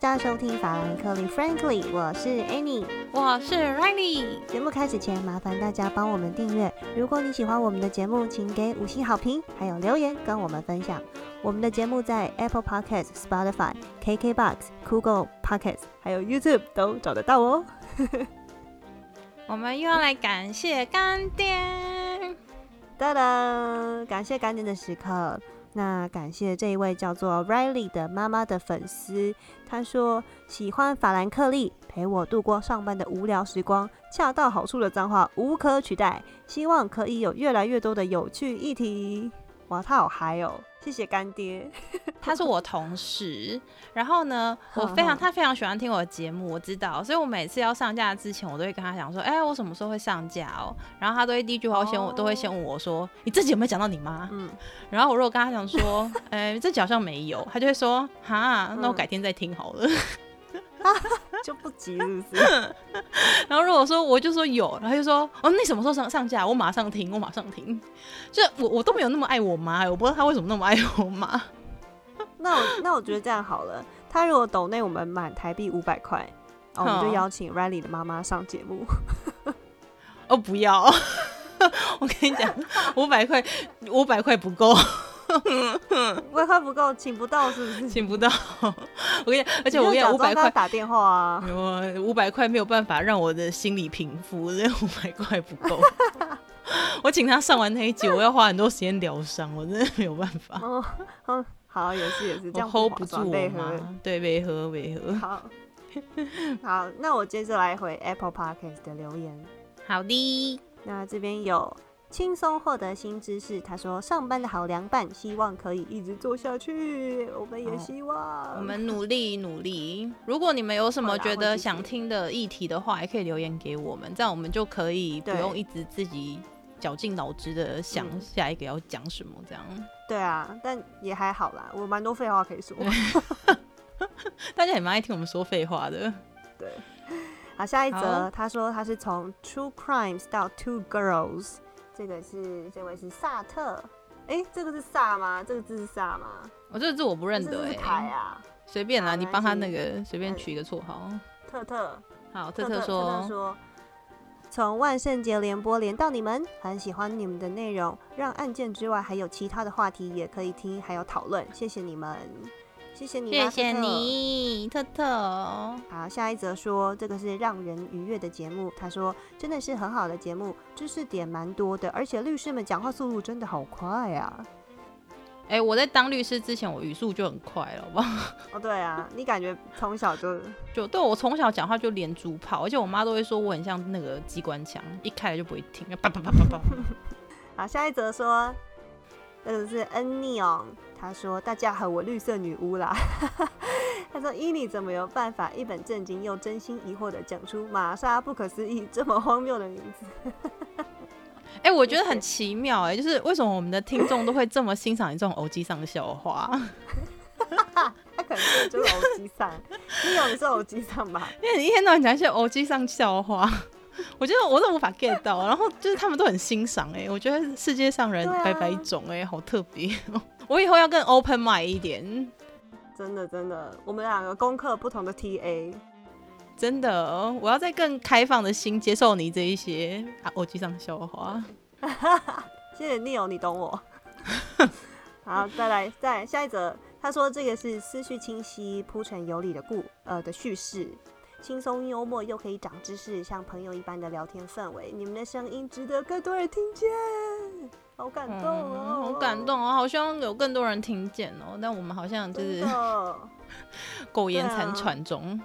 大家收听法兰克利 Frankly，我是 Annie，我是 Riley。节目开始前，麻烦大家帮我们订阅。如果你喜欢我们的节目，请给五星好评，还有留言跟我们分享。我们的节目在 Apple Podcast、Spotify、KKBox、Google Podcast，还有 YouTube 都找得到哦。我们又要来感谢干爹，哒哒，感谢干爹的时刻。那感谢这一位叫做 Riley 的妈妈的粉丝，她说喜欢法兰克利，陪我度过上班的无聊时光，恰到好处的脏话无可取代，希望可以有越来越多的有趣议题。哇，他好嗨哦！谢谢干爹，他是我同事。然后呢，我非常他非常喜欢听我的节目，我知道，所以我每次要上架之前，我都会跟他讲说，哎，我什么时候会上架哦？然后他都会第一句话先我都会先问我说，你自己有没有讲到你妈？嗯。然后我如果跟他讲说，哎，这好像没有，他就会说，哈，那我改天再听好了。就不急是不是？然后如果说我就说有，然后就说哦，你什么时候上上架？我马上听，我马上听。就我我都没有那么爱我妈，我不知道她为什么那么爱我妈。那我那我觉得这样好了，他如果抖内我们满台币五百块，我们就邀请 Riley 的妈妈上节目。哦，不要！我跟你讲，五百块五百块不够。五百块不够，请不到是不是？请不到，我跟你，而且我跟五百块打电话啊，我五百块没有办法让我的心理平复，这 五百块不够。我请他上完那一集，我要花很多时间疗伤，我真的没有办法。哦，好，也是也是，这样 hold 不住我吗？对，违和违和。好，好，那我接着来回 Apple Podcast 的留言。好的，那这边有。轻松获得新知识。他说：“上班的好凉拌，希望可以一直做下去。我们也希望，我们努力努力。如果你们有什么觉得想听的议题的话，也可以留言给我们，这样我们就可以不用一直自己绞尽脑汁的想下一个要讲什么。这样对啊，但也还好啦，我蛮多废话可以说。大家也蛮爱听我们说废话的。对，好，下一则，他说他是从 Two Crimes 到 Two Girls。”这个是这位是萨特，哎，这个是萨吗？这个字是萨吗？我这个字我不认得哎。台啊，随便啦，你帮他那个随便取一个绰号。特特，好，特特说说，从万圣节联播连到你们，很喜欢你们的内容，让案件之外还有其他的话题也可以听，还有讨论，谢谢你们。谢谢你，谢谢你，特特。好，下一则说这个是让人愉悦的节目。他说真的是很好的节目，知识点蛮多的，而且律师们讲话速度真的好快啊！哎，我在当律师之前，我语速就很快了，好不好？哦，对啊，你感觉从小就 就对我从小讲话就连珠炮，而且我妈都会说我很像那个机关枪，一开来就不会停，啪啪啪啪啪。好，下一则说。这个是恩妮哦，他说：“大家好，我绿色女巫啦。”他说：“伊妮怎么有办法一本正经又真心疑惑的讲出玛莎不可思议这么荒谬的名字？” 哎，我觉得很奇妙哎，就是为什么我们的听众都会这么欣赏你这种偶机上的笑话？他可能就是偶机上，你有你是偶机上吧？因为你一天到晚讲一些偶机上笑话。我觉得我都无法 get 到，然后就是他们都很欣赏哎，我觉得世界上人百百种哎，好特别。我以后要更 open mind 一点，真的真的，我们两个攻克不同的 TA，真的，我要再更开放的心接受你这一些啊，我记上笑话。谢谢 Neil，你懂我。好，再来再下一则，他说这个是思绪清晰、铺陈有理的故呃的叙事。轻松幽默又可以长知识，像朋友一般的聊天氛围。你们的声音值得更多人听见，好感动哦，好感动哦，好希望有更多人听见哦。但我们好像就是 苟延残喘中，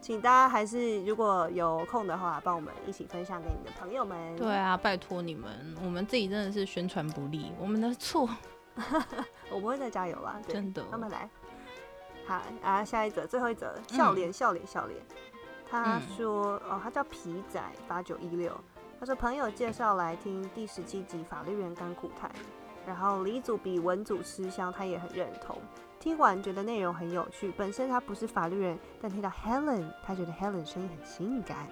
请大家还是如果有空的话，帮我们一起分享给你的朋友们。对啊，拜托你们，我们自己真的是宣传不力，我们的错。我不会再加油了，真的。慢慢来，好啊，下一则，最后一则，笑脸，笑脸，笑脸。他说：“哦，他叫皮仔八九一六。他说朋友介绍来听第十七集法律人甘苦谈，然后李组比文组吃香，他也很认同。听完觉得内容很有趣。本身他不是法律人，但听到 Helen，他觉得 Helen 声音很性感。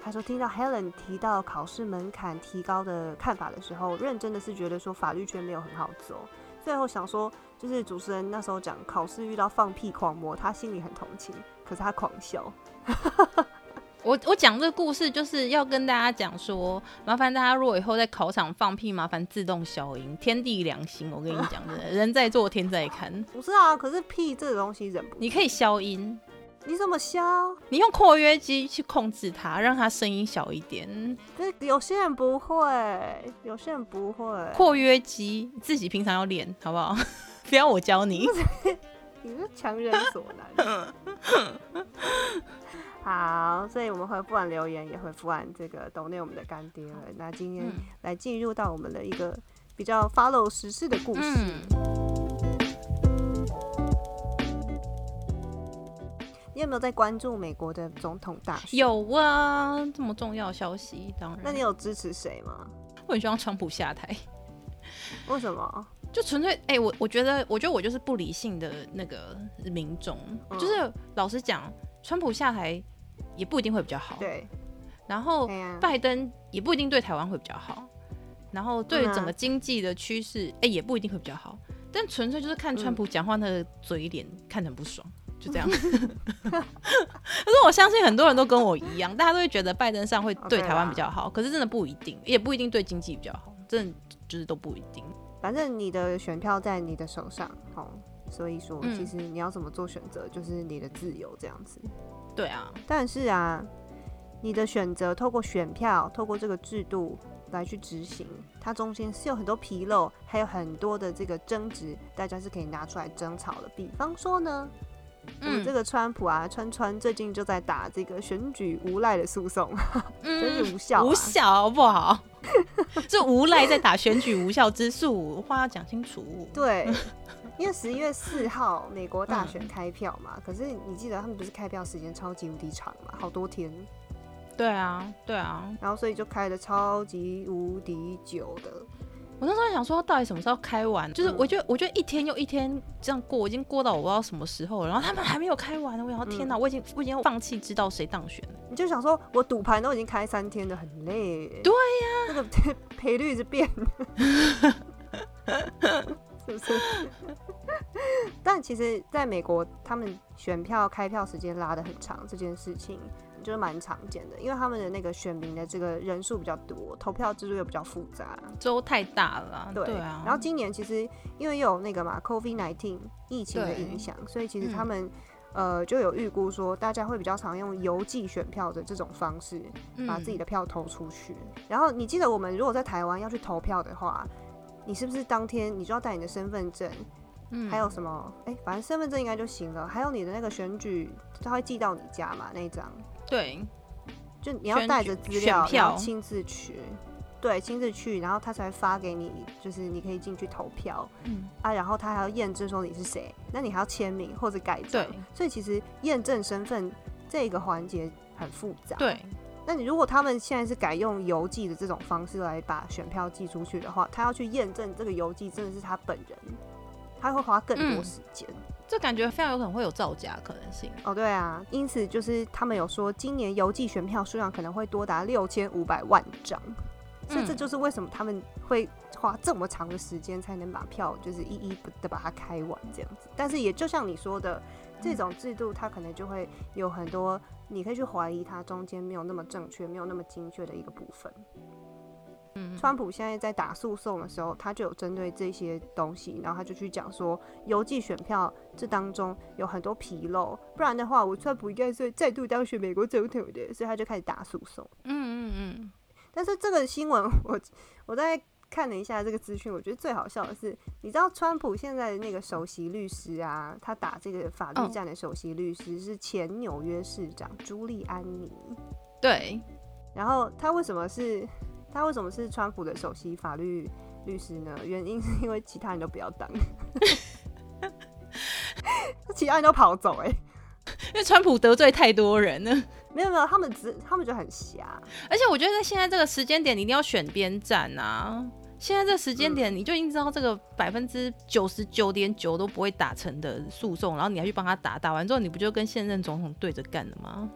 他说听到 Helen 提到考试门槛提高的看法的时候，认真的是觉得说法律圈没有很好走。”最后想说，就是主持人那时候讲考试遇到放屁狂魔，他心里很同情，可是他狂笑。我我讲这个故事就是要跟大家讲说，麻烦大家如果以后在考场放屁，麻烦自动消音，天地良心。我跟你讲的，人在做天在看。不是啊，可是屁这个东西忍不，你可以消音。你怎么消？你用括约肌去控制它，让它声音小一点。可是有些人不会，有些人不会。括约肌自己平常要练，好不好？不要我教你。你是强人所难。好，所以我们回复完留言，也回复完这个抖内我们的干爹了。那今天来进入到我们的一个比较 follow 时事的故事。你有没有在关注美国的总统大选？有啊，这么重要消息，当然。那你有支持谁吗？我很希望川普下台。为什么？就纯粹哎，我我觉得，我觉得我就是不理性的那个民众。就是老实讲，川普下台。也不一定会比较好，对。然后拜登也不一定对台湾会比较好，然后对整个经济的趋势，哎，也不一定会比较好。但纯粹就是看川普讲话那个嘴脸，看着很不爽，就这样。可是我相信很多人都跟我一样，大家都会觉得拜登上会对台湾比较好，可是真的不一定，也不一定对经济比较好，真的就是都不一定。反正你的选票在你的手上，哦，所以说其实你要怎么做选择，就是你的自由这样子。对啊，但是啊，你的选择透过选票，透过这个制度来去执行，它中间是有很多纰漏，还有很多的这个争执，大家是可以拿出来争吵的。比方说呢，嗯，这个川普啊，川川最近就在打这个选举无赖的诉讼，真是无效，无效不好，这无赖在打选举无效之诉，话要讲清楚。对。因为十一月四号美国大选开票嘛，可是你记得他们不是开票时间超级无敌长嘛，好多天。对啊，对啊，然后所以就开的超级无敌久的。我那时候想说，到底什么时候开完？就是我觉得，我觉得一天又一天这样过，已经过到我不知道什么时候了。然后他们还没有开完，我想，天哪，我已经我已经放弃知道谁当选了。你就想说，我赌盘都已经开三天了，很累。对呀，那个 赔率是变。是不是？但其实，在美国，他们选票开票时间拉的很长，这件事情就是蛮常见的，因为他们的那个选民的这个人数比较多，投票制度又比较复杂，州太大了。对啊。然后今年其实因为有那个嘛，COVID-19 疫情的影响，所以其实他们呃就有预估说，大家会比较常用邮寄选票的这种方式，把自己的票投出去。然后你记得，我们如果在台湾要去投票的话。你是不是当天你就要带你的身份证？嗯，还有什么？哎，反正身份证应该就行了。还有你的那个选举，他会寄到你家嘛？那一张？对，就你要带着资料，要亲自去，对，亲自去，然后他才发给你，就是你可以进去投票。嗯啊，然后他还要验证说你是谁，那你还要签名或者盖章。对，所以其实验证身份这个环节很复杂。对。那你如果他们现在是改用邮寄的这种方式来把选票寄出去的话，他要去验证这个邮寄真的是他本人，他会花更多时间。这感觉非常有可能会有造假可能性。哦，对啊，因此就是他们有说，今年邮寄选票数量可能会多达六千五百万张，所以这就是为什么他们会花这么长的时间才能把票就是一一的把它开完这样子。但是也就像你说的。这种制度，它可能就会有很多，你可以去怀疑它中间没有那么正确、没有那么精确的一个部分。嗯，川普现在在打诉讼的时候，他就有针对这些东西，然后他就去讲说，邮寄选票这当中有很多纰漏，不然的话，我川普应该是再度当选美国总统的，所以他就开始打诉讼。嗯嗯嗯。但是这个新闻，我我在。看了一下这个资讯，我觉得最好笑的是，你知道川普现在的那个首席律师啊，他打这个法律战的首席律师是前纽约市长朱利安尼。对，然后他为什么是他为什么是川普的首席法律律师呢？原因是因为其他人都不要当，其他人都跑走哎。因为川普得罪太多人了，没有没有，他们只他们就很瞎，而且我觉得在现在这个时间点，你一定要选边站啊！现在这时间点，你就已经知道这个百分之九十九点九都不会打成的诉讼，然后你还去帮他打，打完之后你不就跟现任总统对着干了吗？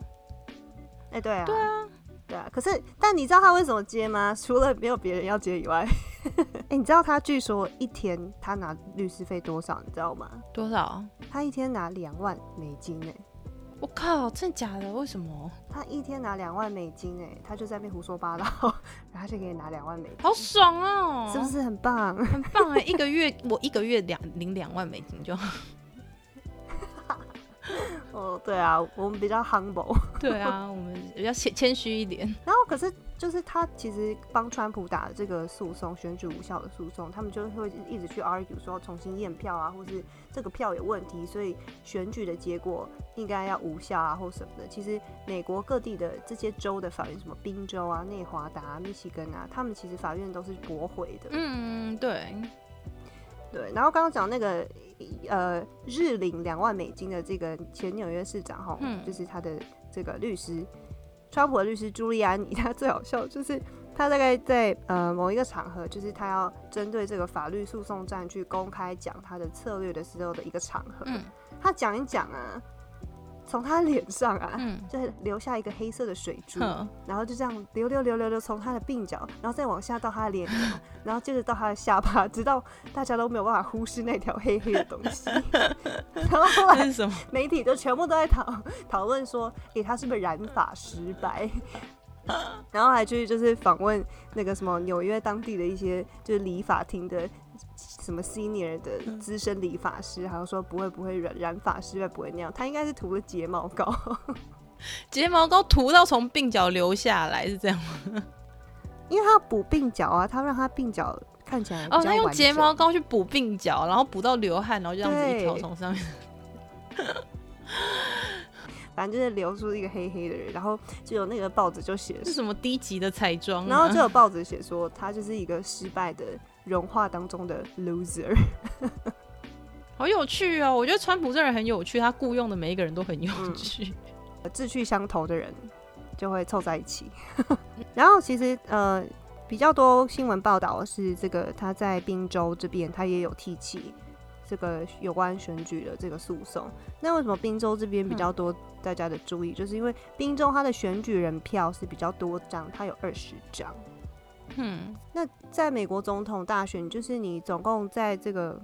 哎，对啊，对啊，对啊，可是但你知道他为什么接吗？除了没有别人要接以外，哎、你知道他据说一天他拿律师费多少？你知道吗？多少？他一天拿两万美金哎、我靠，真的假的？为什么？他一天拿两万美金哎、他就在那边胡说八道，然后就给你拿两万美金，好爽哦！是不是很棒？很棒哎？一个月 我一个月两领两万美金就好。哦，对啊，我们比较 humble。对啊，我们比较谦谦虚一点。然后可是就是他其实帮川普打的这个诉讼，选举无效的诉讼，他们就会一直去 argue 说重新验票啊，或是这个票有问题，所以选举的结果应该要无效啊，或什么的。其实美国各地的这些州的法院，什么宾州啊、内华达、啊、密西根啊，他们其实法院都是驳回的。嗯，对，对，然后刚刚讲那个呃日领两万美金的这个前纽约市长哈，嗯就是他的这个律师，川普的律师朱利安尼，他最好笑就是他大概在呃某一个场合，就是他要针对这个法律诉讼战去公开讲他的策略的时候的一个场合，嗯。他讲一讲啊，从他脸上啊。嗯，就是留下一个黑色的水珠，然后就这样流流流流流从他的鬓角，然后再往下到他的脸颊，然后接着到他的下巴，直到大家都没有办法忽视那条黑黑的东西。然后后来？媒体就全部都在讨讨论说，诶、他是不是染发失败？然后还去就是访问那个什么纽约当地的一些就是理发厅的什么 senior 的资深理发师，还有说不会不会染染发失败不会那样，他应该是涂了睫毛膏。睫毛膏涂到从鬓角流下来是这样吗？因为他要补鬓角啊，他让他鬓角看起来哦，较他用睫毛膏去补鬓角，然后补到流汗，然后就这样子一条从上面。反正就是流出一个黑黑的人，然后就有那个报纸就写是什么低级的彩妆、啊？然后就有报纸写说他就是一个失败的融化当中的 loser。好有趣哦！我觉得川普这人很有趣，他雇佣的每一个人都很有嗯趣。志趣相投的人就会凑在一起。然后其实呃比较多新闻报道是这个他在宾州这边他也有提起这个有关选举的这个诉讼。那为什么宾州这边比较多大家的注意？就是因为宾州他的选举人票是比较多张，它有二十张。嗯，那在美国总统大选，就是你总共在这个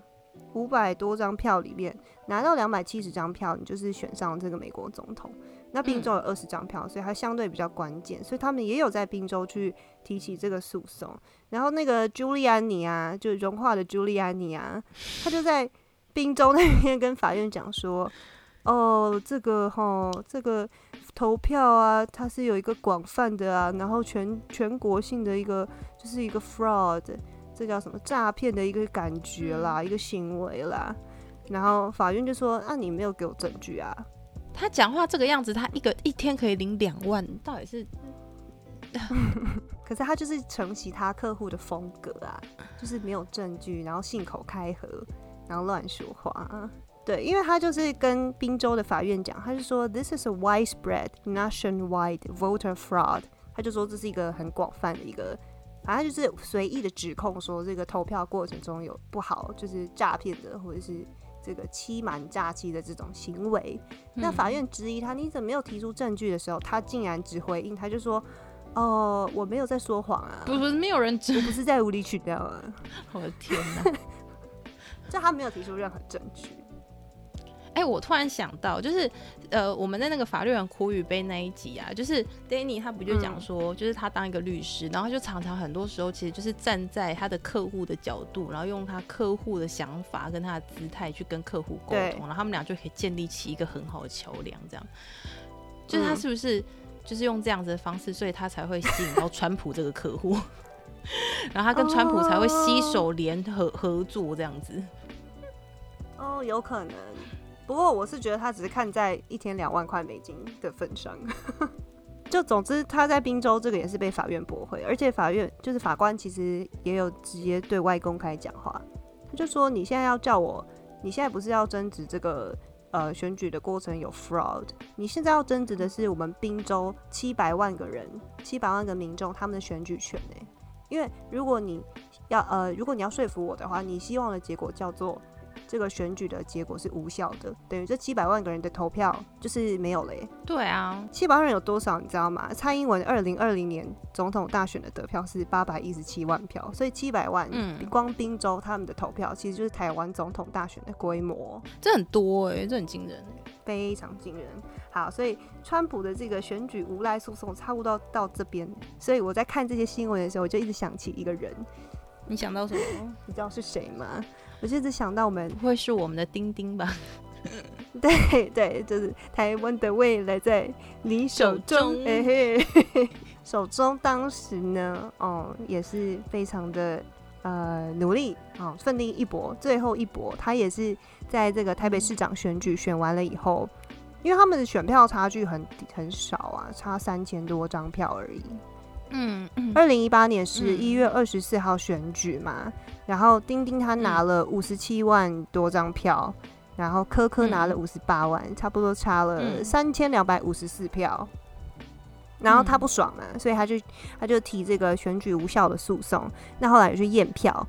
五百多张票里面拿到两百七十张票，你就是选上这个美国总统。那宾州有二十张票，所以它相对比较关键，所以他们也有在宾州去提起这个诉讼。然后那个朱利安尼啊，就融化的朱利安尼啊，他就在宾州那边跟法院讲说，哦，这个吼，这个投票啊，它是有一个广泛的啊，然后全全国性的一个，就是一个 fraud，这叫什么诈骗的一个感觉啦，一个行为啦。然后法院就说，啊，你没有给我证据啊，他讲话这个样子，他一个一天可以领两万，到底是 可是他就是承袭他客户的风格啊，就是没有证据，然后信口开河，然后乱说话啊。对，因为他就是跟宾州的法院讲，他就说 this is a widespread nationwide voter fraud，他就说这是一个很广泛的一个，反正就是随意的指控说这个投票过程中有不好，就是诈骗的或者是这个欺瞒诈欺的这种行为。那法院质疑他你怎么没有提出证据的时候，他竟然只回应，他就说。哦，我没有在说谎啊，不不是没有人知我？不是在无理取闹啊，我的天哪！就他没有提出任何证据。哎、我突然想到，就是呃，我们在那个法律人苦与悲那一集啊，就是 Danny 他不就讲说，就是他当一个律师，然后就常常很多时候其实就是站在他的客户的角度，然后用他客户的想法跟他的姿态去跟客户沟通，然后他们俩就可以建立起一个很好的桥梁，这样。就是他嗯是不是就是用这样子的方式，所以他才会吸引到川普这个客户，然后他跟川普才会携手联合合作这样子。哦，有可能。不过我是觉得他只是看在一天两万块美金的份上。就总之，他在宾州这个也是被法院驳回，而且法院就是法官其实也有直接对外公开讲话，他就说你现在要叫我，你现在不是要争执这个呃选举的过程有 fraud，你现在要争执的是我们宾州七百万个人、七百万个民众他们的选举权呢、因为如果你要呃，如果你要说服我的话，你希望的结果叫做这个选举的结果是无效的，等于这七百万个人的投票就是没有了耶。对啊，七百万人有多少？你知道吗？蔡英文二零二零年总统大选的得票是八百一十七万票，所以七百万，嗯，光滨州他们的投票其实就是台湾总统大选的规模，这很多哎，这很惊人，非常惊人。好，所以川普的这个选举无赖诉讼差不多到这边，所以我在看这些新闻的时候，我就一直想起一个人。你想到什么？你知道是谁吗？我就一直想到我们会是我们的丁丁吧？对对，就是台湾的未来在你手中，手中。当时呢，哦，也是非常的呃努力哦，奋力一搏，最后一搏，他也是在这个台北市长选举选完了以后。因为他们的选票差距很很少啊，差三千多张票而已。嗯，二零一八年十一月二十四号选举嘛，然后丁丁他拿了五十七万多张票，然后科科拿了五十八万，差不多差了三千两百五十四票。然后他不爽嘛，所以他就他就提这个选举无效的诉讼。那后来也去验票，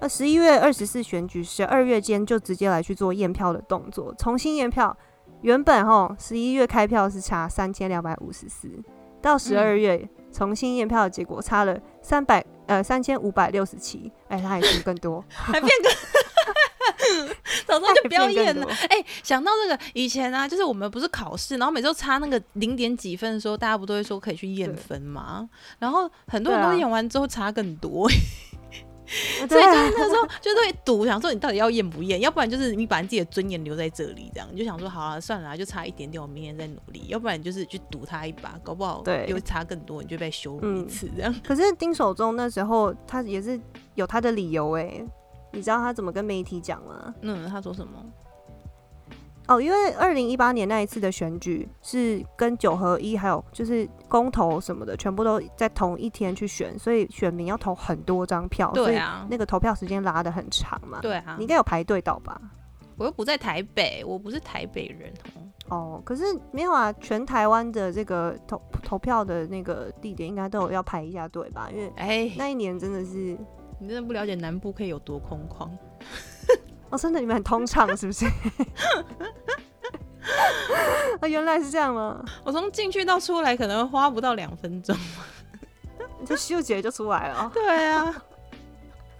那十一月二十四选举，十二月间就直接来去做验票的动作，重新验票。原本吼十一月开票是差三千两百五十四，到十二月重新验票的结果差了三百呃三千五百六十七，哎，他还是更多，还变更，早上就不要验了。哎，想到这个以前啊，就是我们不是考试，然后每周差那个零点几分的时候，大家不都会说可以去验分吗？然后很多人都验完之后差更多。所以就是那时候就会赌，想说你到底要验不验，要不然就是你把你自己的尊严留在这里，这样你就想说好了算了，就差一点点，我明年再努力。要不然就是去赌他一把，搞不好对又差更多，你就被羞辱一次这样。可是丁守中那时候他也是有他的理由哎，你知道他怎么跟媒体讲吗？嗯，他说什么？哦，因为二零一八年那一次的选举是跟九合一还有就是公投什么的，全部都在同一天去选，所以选民要投很多张票，对啊，那个投票时间拉的很长嘛。对啊，你应该有排队到吧？我又不在台北，我不是台北人哦。可是没有啊，全台湾的这个投投票的那个地点应该都有要排一下队吧？因为哎，那一年真的是你真的不了解南部可以有多空旷。哦，真的，你们很通畅是不是？啊，原来是这样吗？我从进去到出来可能花不到两分钟，就秀姐就出来了。对啊，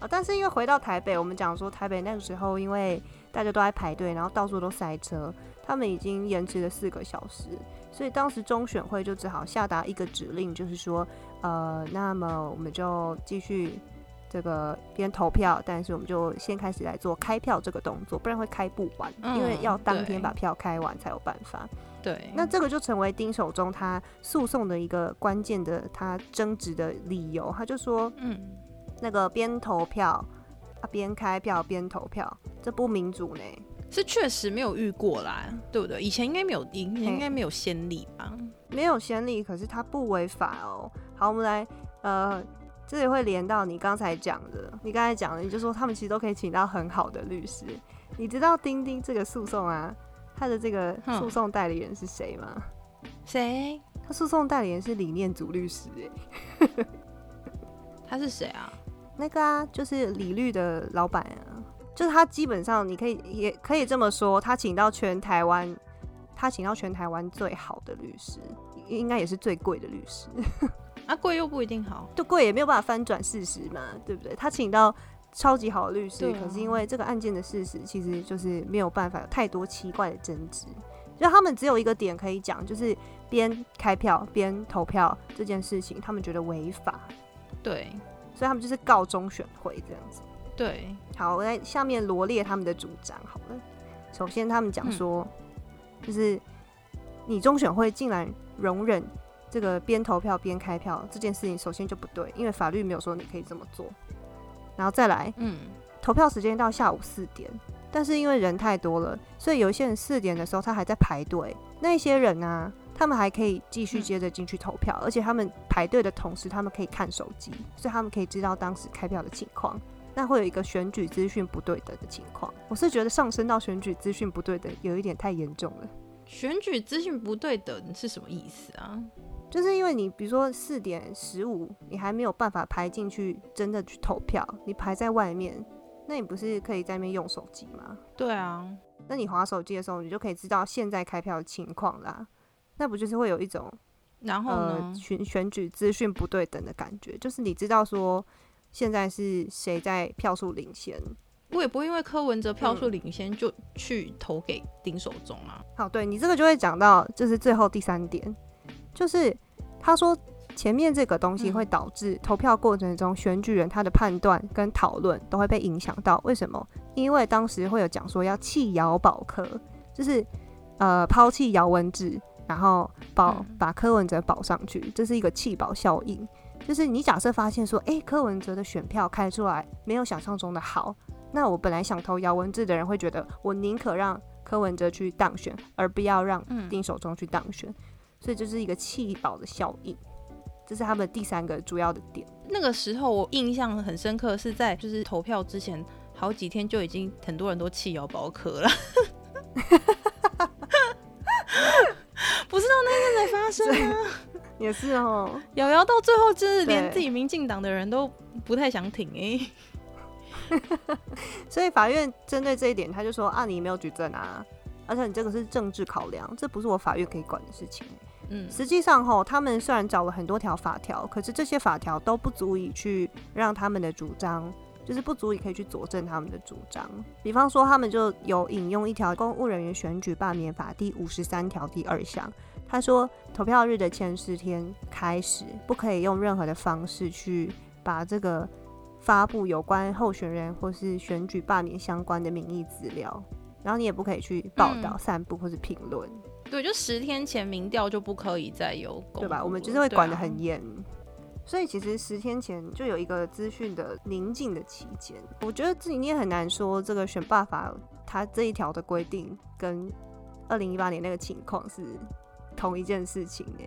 啊，但是因为回到台北，我们讲说台北那个时候，因为大家都在排队，然后到处都塞车，他们已经延迟了四个小时，所以当时中选会就只好下达一个指令，就是说，呃，那么我们就继续。这个边投票，但是我们就先开始来做开票这个动作，不然会开不完，因为要当天把票开完才有办法。对，那这个就成为丁守中他诉讼的一个关键的他争执的理由。他就说，嗯，那个边投票啊边开票边投票，这不民主呢？是确实没有遇过啦，对不对？以前应该没有，应应该没有先例吧？没有先例，可是它不违法哦。好，我们来呃。这也会连到你刚才讲的，你刚才讲的，你就说他们其实都可以请到很好的律师。你知道钉钉这个诉讼啊，他的这个诉讼代理人是谁吗？谁？他诉讼代理人是李念祖律师。哎，他是谁啊？那个啊，就是李律的老板啊。就是他基本上，你可以也可以这么说，他请到全台湾，他请到全台湾最好的律师，应该也是最贵的律师。啊，贵又不一定好，就贵也没有办法翻转事实嘛，对不对？他请到超级好的律师，可是因为这个案件的事实其实就是没有办法有太多奇怪的争执，就他们只有一个点可以讲，就是边开票边投票这件事情，他们觉得违法，对，所以他们就是告中选会这样子。对，好，我在下面罗列他们的主张好了。首先，他们讲说，就是你中选会竟然容忍。这个边投票边开票这件事情，首先就不对，因为法律没有说你可以这么做。然后再来，嗯，投票时间到下午四点，但是因为人太多了，所以有一些人四点的时候他还在排队。那些人呢，他们还可以继续接着进去投票，而且他们排队的同时，他们可以看手机，所以他们可以知道当时开票的情况。那会有一个选举资讯不对等的情况。我是觉得上升到选举资讯不对等，有一点太严重了。选举资讯不对等是什么意思啊？就是因为你，比如说四点十五，你还没有办法排进去，真的去投票，你排在外面，那你不是可以在那边用手机吗？对啊，那你划手机的时候，你就可以知道现在开票的情况啦。那不就是会有一种然后呃呢？选选举资讯不对等的感觉？就是你知道说现在是谁在票数领先。我也不会因为柯文哲票数嗯领先就去投给丁守中啊。好，对你这个就会讲到，就是最后第三点，就是他说前面这个东西嗯会导致投票过程中选举人他的判断跟讨论都会被影响到。为什么？因为当时会有讲说要弃姚保科，就是呃抛弃姚文智，然后保嗯把柯文哲保上去，这是一个弃保效应。就是你假设发现说，诶，柯文哲的选票开出来没有想象中的好，那我本来想投姚文智的人会觉得，我宁可让柯文哲去当选，而不要让嗯丁守中去当选，所以这是一个弃保的效应，这是他们第三个主要的点。那个时候我印象很深刻，是在就是投票之前好几天就已经很多人都弃姚宝可了，不知道那天才发生吗？也是哦，瑶瑶到最后就是连自己民进党的人都不太想挺哎、所以法院针对这一点，他就说啊，你没有举证啊，而且你这个是政治考量，这不是我法院可以管的事情。嗯，实际上吼，他们虽然找了很多条法条，可是这些法条都不足以去让他们的主张，就是不足以可以去佐证他们的主张。比方说，他们就有引用一条《公务人员选举罢免法》第五十三条第二项，他说，投票日的前十天开始，不可以用任何的方式去把这个发布有关候选人或是选举罢免相关的民意资料，然后你也不可以去报道、嗯散布或是评论。对，就十天前民调就不可以再有公对吧？我们就是会管得对啊。很严。所以其实十天前就有一个资讯的宁静的期间，我觉得自己你也很难说这个选罢法它这一条的规定跟二零一八年那个情况是同一件事情呢、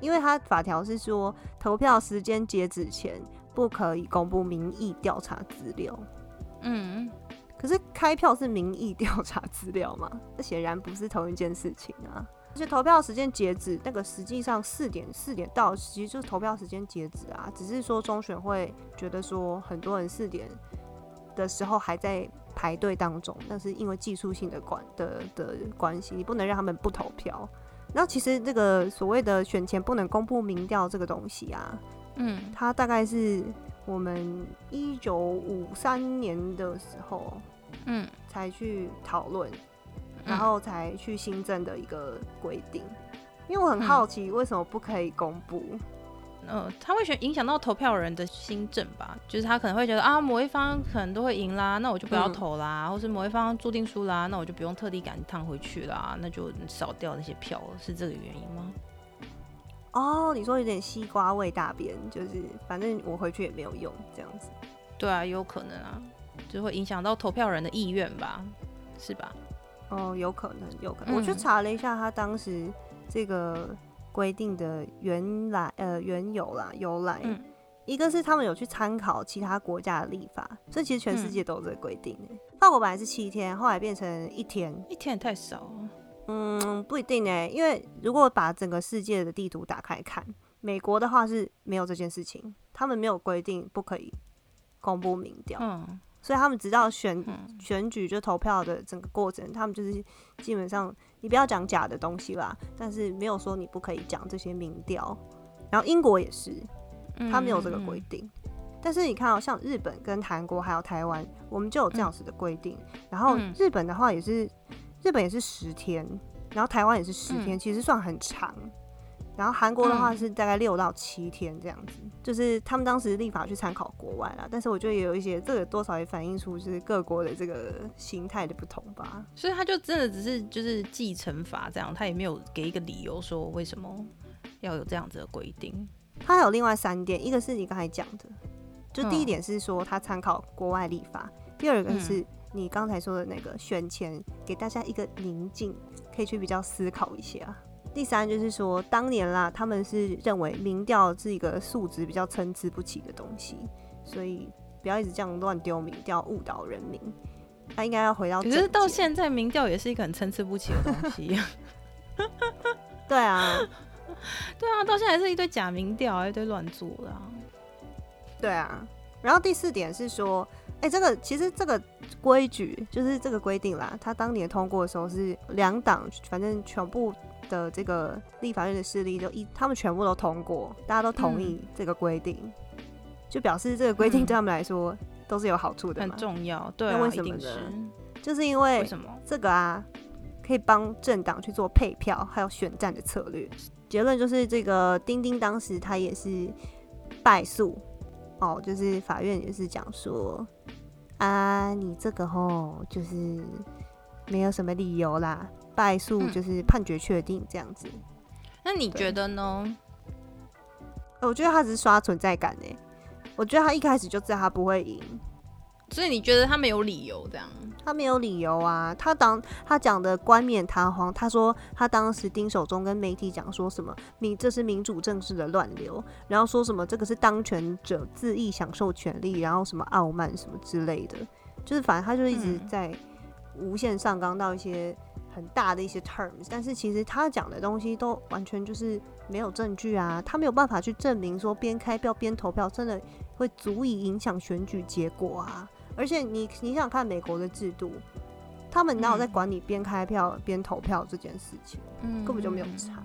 因为它法条是说投票时间截止前不可以公布民意调查资料，嗯，可是开票是民意调查资料嘛？这显然不是同一件事情啊。而且投票时间截止，那个实际上四点四点到，其实就是投票时间截止啊。只是说中选会觉得说很多人四点的时候还在排队当中，那是因为技术性的关的的关系，你不能让他们不投票。然后其实这个所谓的选前不能公布民调这个东西啊，嗯，它大概是我们一九五三年的时候，嗯，才去讨论，嗯然后才去新增的一个规定。因为我很好奇，为什么不可以公布？呃，他会选影响到投票人的心政吧，就是他可能会觉得啊，某一方可能都会赢啦，那我就不要嗯投啦，或是某一方注定输啦，那我就不用特地赶一趟回去啦，那就少掉那些票，是这个原因吗？哦，你说有点西瓜味大便，就是反正我回去也没有用，这样子。对啊，有可能啊，就会影响到投票人的意愿吧，是吧？哦，有可能，有可能。我去嗯查了一下，他当时这个规定的原来呃缘由啦由来，嗯一个是他们有去参考其他国家的立法，所以其实全世嗯界都有这个规定的。法国本来是七天，后来变成一天，一天也太少了。嗯，不一定呢，因为如果把整个世界的地图打开看，美国的话是没有这件事情，他们没有规定不可以公布民调，嗯所以他们直到选嗯选举就投票的整个过程，他们就是基本上你不要讲假的东西啦，但是没有说你不可以讲这些民调。然后英国也是，嗯，他没有这个嗯规定。但是你看哦，像日本跟韩国还有台湾，我们就有这样子的规定。然后嗯日本的话也是，日本也是十天，然后台湾也是十天，嗯其实算很长。然后韩国的话嗯是大概六到七天这样子，就是他们当时立法去参考国外啦。但是我觉得也有一些这个多少也反映出就是各国的这个心态的不同吧。所以他就真的只是就是继承法这样，他也没有给一个理由说为什么要有这样子的规定。他还有另外三点，一个是你刚才讲的，就第一嗯点是说他参考国外立法，第二个嗯是你刚才说的那个选前给大家一个宁静，可以去比较思考一下。第三就是说，当年啦，他们是认为民调是一个素质比较参差不齐的东西，所以不要一直这样乱丢民调，误导人民。他应该要回到可是到现在民调也是一个很参差不齐的东西。对啊，对啊，到现在还是一堆假民调，一堆乱做的、啊。对啊。然后第四点是说，哎、这个其实这个规矩就是这个规定啦，他当年通过的时候是两党，反正全部的这个立法院的势力就一，他们全部都通过，大家都同意这个规定，就表示这个规定嗯对他们来说都是有好处的很嘛。重要，对那啊，为什么呢是就是因为为什么？这个啊，可以帮政党去做配票，还有选战的策略。结论就是，这个丁丁当时他也是败诉哦，就是法院也是讲说啊，你这个吼就是没有什么理由啦，败诉嗯就是判决确定这样子。那你觉得呢？呃我觉得他只是刷存在感呢，我觉得他一开始就知道他不会赢，所以你觉得他没有理由这样？他没有理由啊，他当他讲的冠冕堂皇，他说他当时丁守中跟媒体讲说什么民这是民主政治的乱流，然后说什么这个是当权者恣意享受权利，然后什么傲慢什么之类的，就是反正他就一直在无限上纲到一些很大的一些 terms，但是其实他讲的东西都完全就是没有证据啊，他没有办法去证明说边开票边投票真的会足以影响选举结果啊。而且你你想想看美国的制度，他们哪有在嗯管你边开票边投票这件事情？嗯根本就没有差。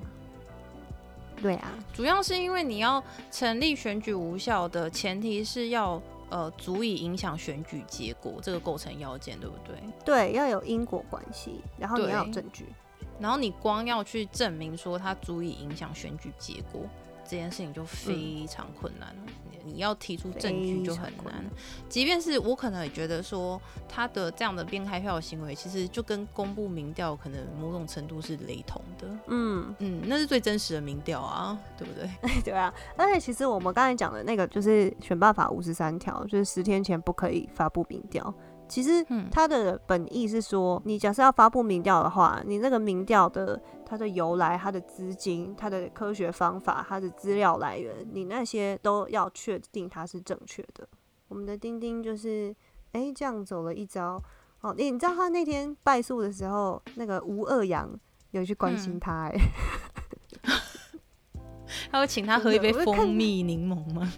对啊，主要是因为你要成立选举无效的前提是要呃足以影响选举结果这个构成要件，对不对？对，要有因果关系，然后你要有证据。然后你光要去证明说它足以影响选举结果，这件事情就非常困难了。你你要提出证据就很难。即便是我可能也觉得说他的这样的边开票的行为，其实就跟公布民调可能某种程度是雷同的。嗯，嗯，那是最真实的民调啊，对不对？对啊。而且其实我们刚才讲的那个就是选办法五十三条，就是十天前不可以发布民调。其实嗯它的本意是说，你假设要发布民调的话，你那个民调的它的由来、它的资金、它的科学方法、它的资料来源，你那些都要确定它是正确的。我们的丁丁就是，哎、这样走了一招。哦，你你知道他那天败诉的时候，那个吴二阳有去关心嗯他、哎、他会请他喝一杯蜂蜜柠檬吗？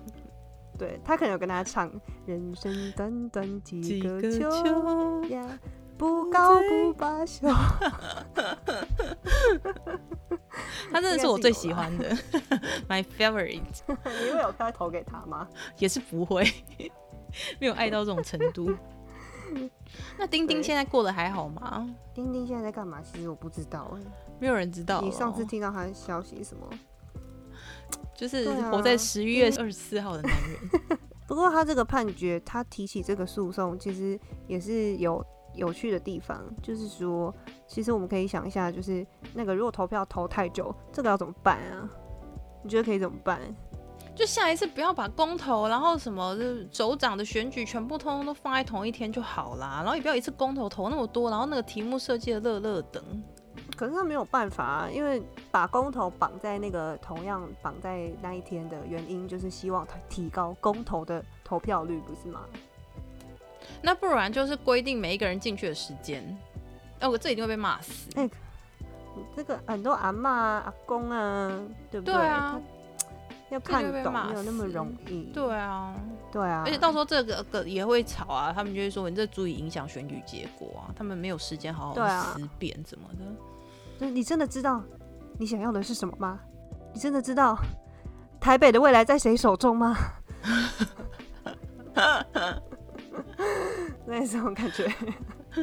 对他可能有跟他唱“人生短短几几个个秋秋，呀，不高不罢休。” 他真的是我最喜欢的，my favorite，你会有票投给他吗？也是不会，没有爱到这种程度。那丁丁对现在过得还好吗？丁丁现在在干嘛？其实我不知道哎、没有人知道。你上次听到他的消息什么？就是活在十一月二十四号的男人，不过他这个判决，他提起这个诉讼，其实也是有有趣的地方，就是说，其实我们可以想一下，就是那个如果投票投太久，这个要怎么办啊？你觉得可以怎么办？就下一次不要把公投，然后什么就是首长的选举全部通通都放在同一天就好啦，然后也不要一次公投投那么多，然后那个题目设计的乐乐等。可是他没有办法啊，因为把公投绑在那个同样绑在那一天的原因，就是希望他提高公投的投票率，不是吗？那不然就是规定每一个人进去的时间。哎、我这一定会被骂死。哎你这个很多阿嬷啊、阿公啊，对不对啊，要看懂没有那么容易。对啊，对啊，而且到时候这个个也会吵啊，他们就会说你这足以影响选举结果啊，他们没有时间好好思辨什么的。就是你真的知道你想要的是什么吗？你真的知道台北的未来在谁手中吗？那这种感觉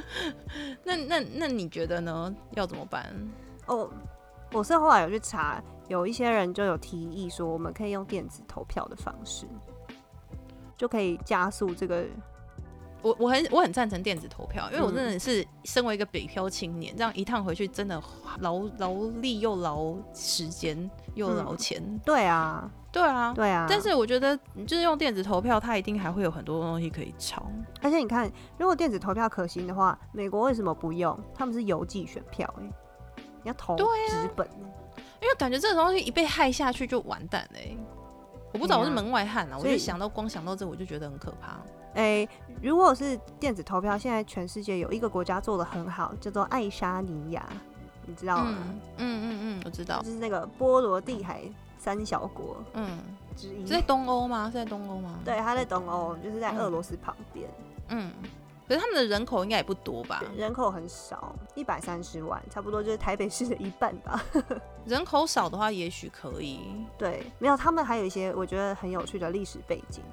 那那那你觉得呢？要怎么办？哦。我是后来有去查，有一些人就有提议说，我们可以用电子投票的方式，就可以加速这个。我我很我很赞成电子投票，因为我嗯真的是身为一个北漂青年，这样一趟回去真的劳劳力又劳时间又劳嗯钱。对啊，对啊，对啊。但是我觉得就是用电子投票，它一定还会有很多东西可以抄。而且你看，如果电子投票可行的话，美国为什么不用？他们是邮寄选票、欸，你要投对纸本、欸，因为感觉这个东西一被害下去就完蛋嘞、我不知道我是门外汉啊，我就想到光想到这我就觉得很可怕。诶、如果是电子投票，现在全世界有一个国家做的很好，叫做爱沙尼亚，你知道吗？嗯嗯嗯嗯，我知道就。是那个波罗的海三小国嗯，之一是。在东欧吗？是在东欧吗？对，它在东欧，就是在嗯俄罗斯旁边。嗯，可是他们的人口应该也不多吧？人口很少，一百三十万，差不多就是台北市的一半吧。人口少的话，也许可以。对，没有，他们还有一些我觉得很有趣的历史背景。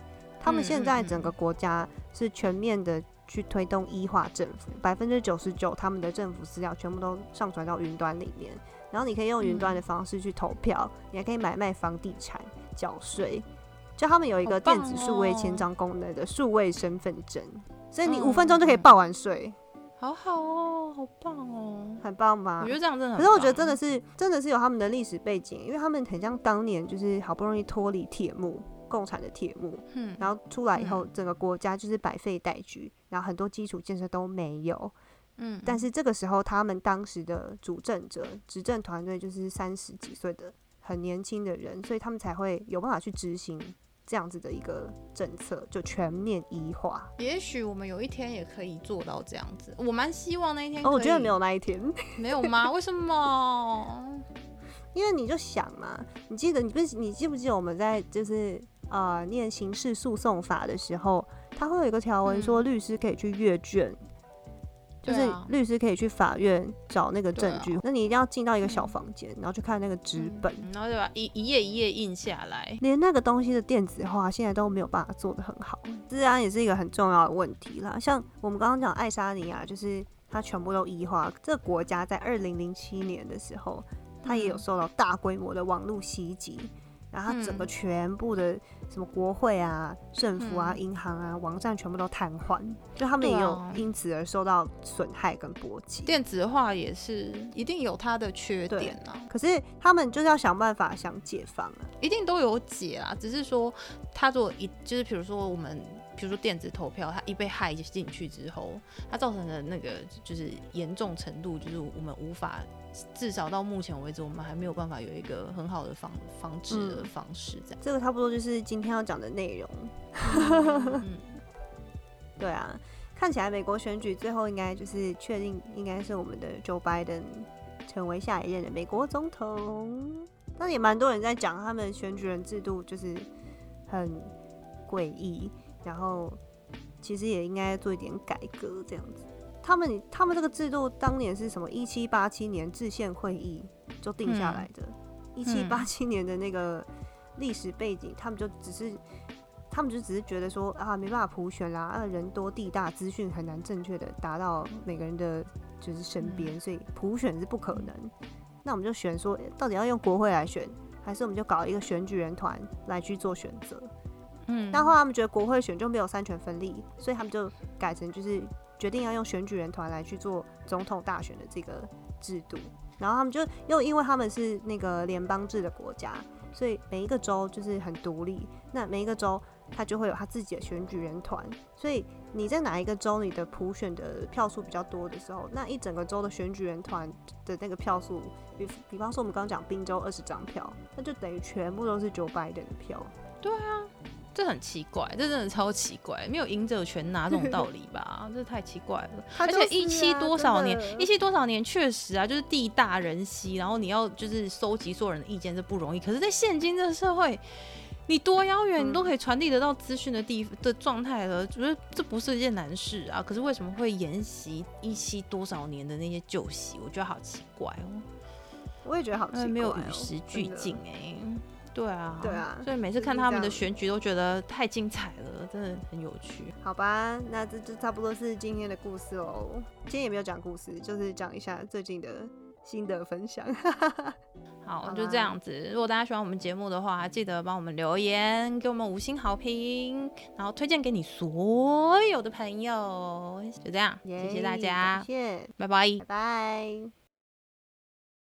他们现在整个国家是全面的去推动医化政府，百分之九十九他们的政府资料全部都上传到云端里面，然后你可以用云端的方式去投票，你还可以买卖房地产、缴税。就他们有一个电子数位签章功能的数位身份证，所以你五分钟就可以报完税。好好哦，好棒哦，很棒吧？我觉得这样真的，可是我觉得真的是真的是有他们的历史背景，因为他们很像当年就是好不容易脱离铁幕。共产的铁幕，嗯，然后出来以后，整个国家就是百废待举，然后很多基础建设都没有，嗯，但是这个时候，他们当时的主政者、执政团队就是三十几岁的很年轻的人，所以他们才会有办法去执行这样子的一个政策，就全面医化。也许我们有一天也可以做到这样子，我蛮希望那一天。哦，我觉得没有那一天，没有吗？为什么？因为你就想嘛，你记得你不是你记不记得我们在就是。呃，念刑事诉讼法的时候，它会有一个条文说，律师可以去阅卷，就是律师可以去法院找那个证据。那你一定要进到一个小房间，然后去看那个纸本，然后就把一一页一页印下来。连那个东西的电子化，现在都没有办法做的很好。治安也是一个很重要的问题啦。像我们刚刚讲爱沙尼亚，就是它全部都异化。这个国家在二零零七年的时候，它也有受到大规模的网络袭击。然后整个全部的什么国会啊、政府啊、银行啊、网站全部都瘫痪，就他们也有因此而受到损害跟波及。电子化也是一定有它的缺点啊，可是他们就是要想办法想解放啊，一定都有解啊，只是说他做一就是比如说我们。比如说电子投票，它一被害进去之后，它造成的那个就是严重程度，就是我们无法，至少到目前为止，我们还没有办法有一个很好的防防治的方式。这样，这个差不多就是今天要讲的内容。对啊，看起来美国选举最后应该就是确定，应该是我们的 Joe Biden 成为下一任的美国总统。但也蛮多人在讲，他们选举人制度就是很诡异。然后，其实也应该做一点改革，这样子。他们他们这个制度当年是什么？一七八七年制宪会议就定下来的。一七八七年的那个历史背景，他们就只是，他们就只是觉得说啊，没办法普选啦，啊，人多地大，资讯很难正确的达到每个人的就是身边，所以普选是不可能。那我们就选说，到底要用国会来选，还是我们就搞一个选举人团来去做选择？嗯，但后来他们觉得国会选就没有三权分立，所以他们就改成就是决定要用选举人团来去做总统大选的这个制度。然后他们就又因为他们是那个联邦制的国家，所以每一个州就是很独立。那每一个州它就会有他自己的选举人团，所以你在哪一个州你的普选的票数比较多的时候，那一整个州的选举人团的那个票数，比比方说我们刚刚讲宾州二十张票，那就等于全部都是 Joe Biden 的票。对啊。这很奇怪，这真的超奇怪，没有赢者全拿这种道理吧？这太奇怪了。而且一期多少年，一期多少年，确实啊，就是地大人稀，然后你要就是收集所有人的意见，这不容易。可是，在现今这个社会，你多遥远，你都可以传递得到资讯的地的状态了，觉得这不是一件难事啊。可是为什么会沿袭一期多少年的那些旧习？我觉得好奇怪哦。我也觉得好奇怪，没有与时俱进哎。对啊，对啊，所以每次看他们的选举都觉得太精彩了，真的很有趣。好吧，那这就差不多是今天的故事哦。今天也没有讲故事，就是讲一下最近的心得分享。好，就这样子。如果大家喜欢我们节目的话，记得帮我们留言，给我们五星好评，然后推荐给你所有的朋友。就这样，谢谢大家，谢谢，拜拜，拜拜。